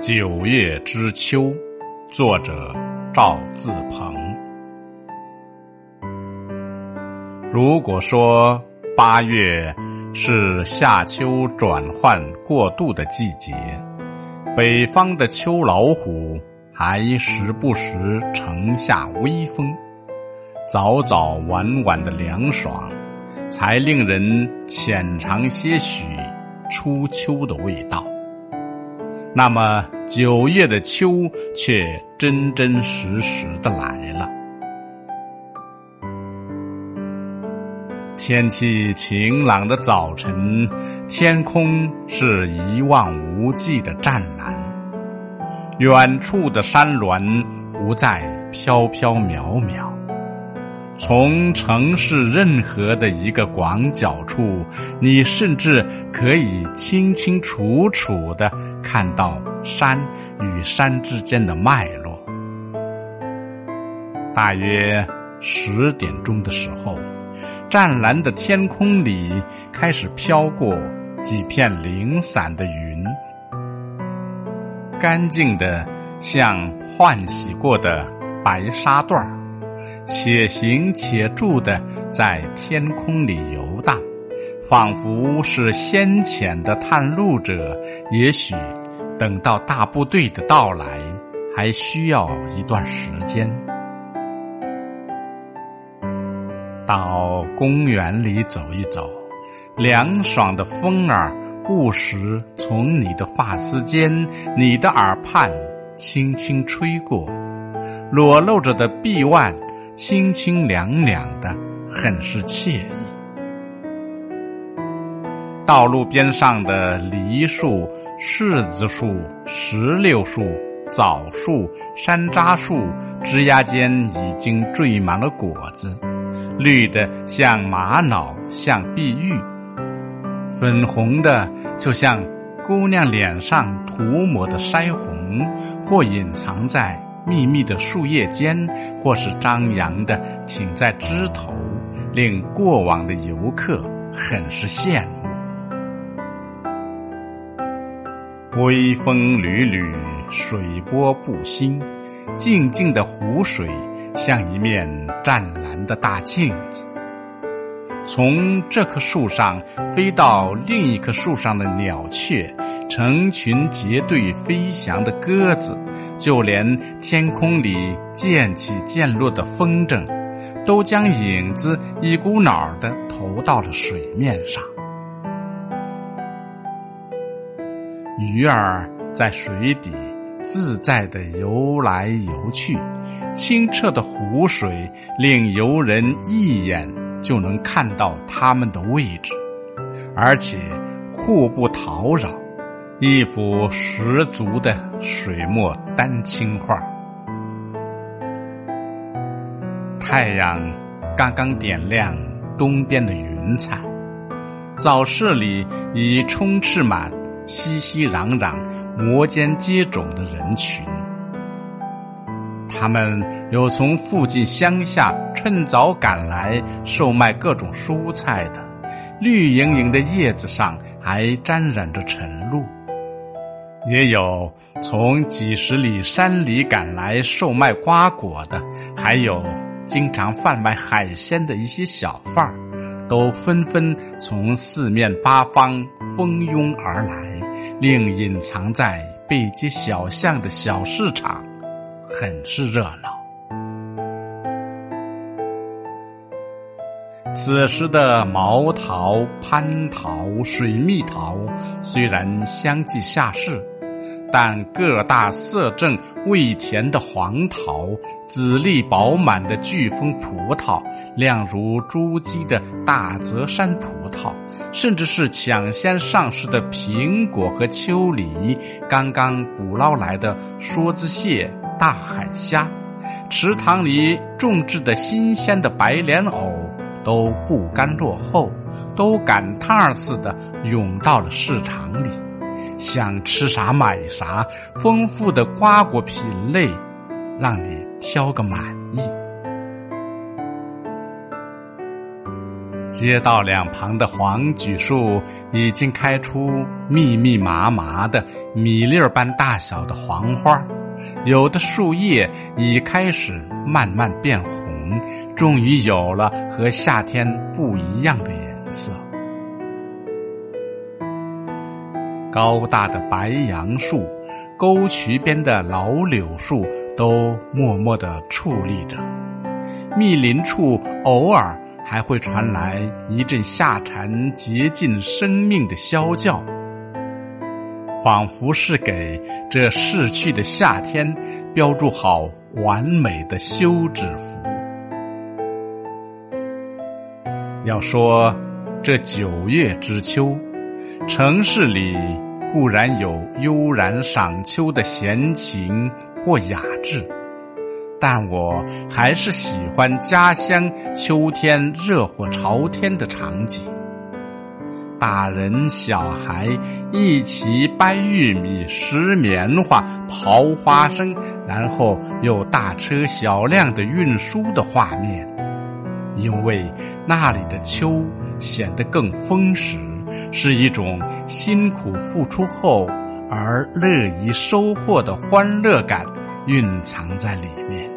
九月之秋，作者赵自鹏。如果说八月是夏秋转换过渡的季节，北方的秋老虎还时不时乘下微风，早早晚晚的凉爽，才令人浅尝些许初秋的味道。那么九月的秋却真真实实的来了。天气晴朗的早晨，天空是一望无际的湛蓝，远处的山峦不再飘飘渺渺。从城市任何的一个广角处，你甚至可以清清楚楚的看到山与山之间的脉络。大约十点钟的时候。湛蓝的天空里开始飘过几片零散的云，干净的像换洗过的白纱缎儿且行且住的在天空里游荡，仿佛是先遣的探路者。也许等到大部队的到来，还需要一段时间。到公园里走一走，凉爽的风儿不时从你的发丝间、你的耳畔轻轻吹过，裸露着的臂腕清清凉凉的，很是惬意。道路边上的梨树、柿子树、石榴树、枣树、山楂树枝桠间已经缀满了果子。绿的像玛瑙，像碧玉；粉红的就像姑娘脸上涂抹的腮红，或隐藏在密密的树叶间，或是张扬的挺在枝头，令过往的游客很是羡慕。微风缕缕，水波不兴，静静的湖水像一面湛蓝。的大镜子，从这棵树上飞到另一棵树上的鸟雀，成群结队飞翔的鸽子，就连天空里渐起渐落的风筝，都将影子一股脑儿的投到了水面上。鱼儿在水底。自在的游来游去，清澈的湖水令游人一眼就能看到它们的位置，而且互不叨扰，一幅十足的水墨丹青画。太阳刚刚点亮东边的云彩，早市里已充斥满熙熙攘攘。摩肩接踵的人群，他们有从附近乡下趁早赶来售卖各种蔬菜的，绿莹莹的叶子上还沾染着晨露；也有从几十里山里赶来售卖瓜果的，还有经常贩卖海鲜的一些小贩儿。都纷纷从四面八方蜂拥而来，令隐藏在背街小巷的小市场很是热闹。此时的毛桃、蟠桃、水蜜桃虽然相继下市。但个大色正、味甜的黄桃，籽粒饱满的巨峰葡萄，亮如珠玑的大泽山葡萄，甚至是抢先上市的苹果和秋梨，刚刚捕捞来的梭子蟹、大海虾，池塘里种植的新鲜的白莲藕，都不甘落后，都赶趟儿似的涌到了市场里。想吃啥买啥，丰富的瓜果品类，让你挑个满意。街道两旁的黄榉树已经开出密密麻麻的米粒儿般大小的黄花，有的树叶已开始慢慢变红，终于有了和夏天不一样的颜色。高大的白杨树，沟渠边的老柳树都默默地矗立着，密林处偶尔。还会传来一阵夏蝉竭尽生命的啸叫，仿佛是给这逝去的夏天标注好完美的休止符。要说这九月之秋，城市里固然有悠然赏秋的闲情或雅致。但我还是喜欢家乡秋天热火朝天的场景，大人小孩一起掰玉米、拾棉花、刨花生，然后又大车小辆的运输的画面。因为那里的秋显得更丰实，是一种辛苦付出后而乐于收获的欢乐感蕴藏在里面。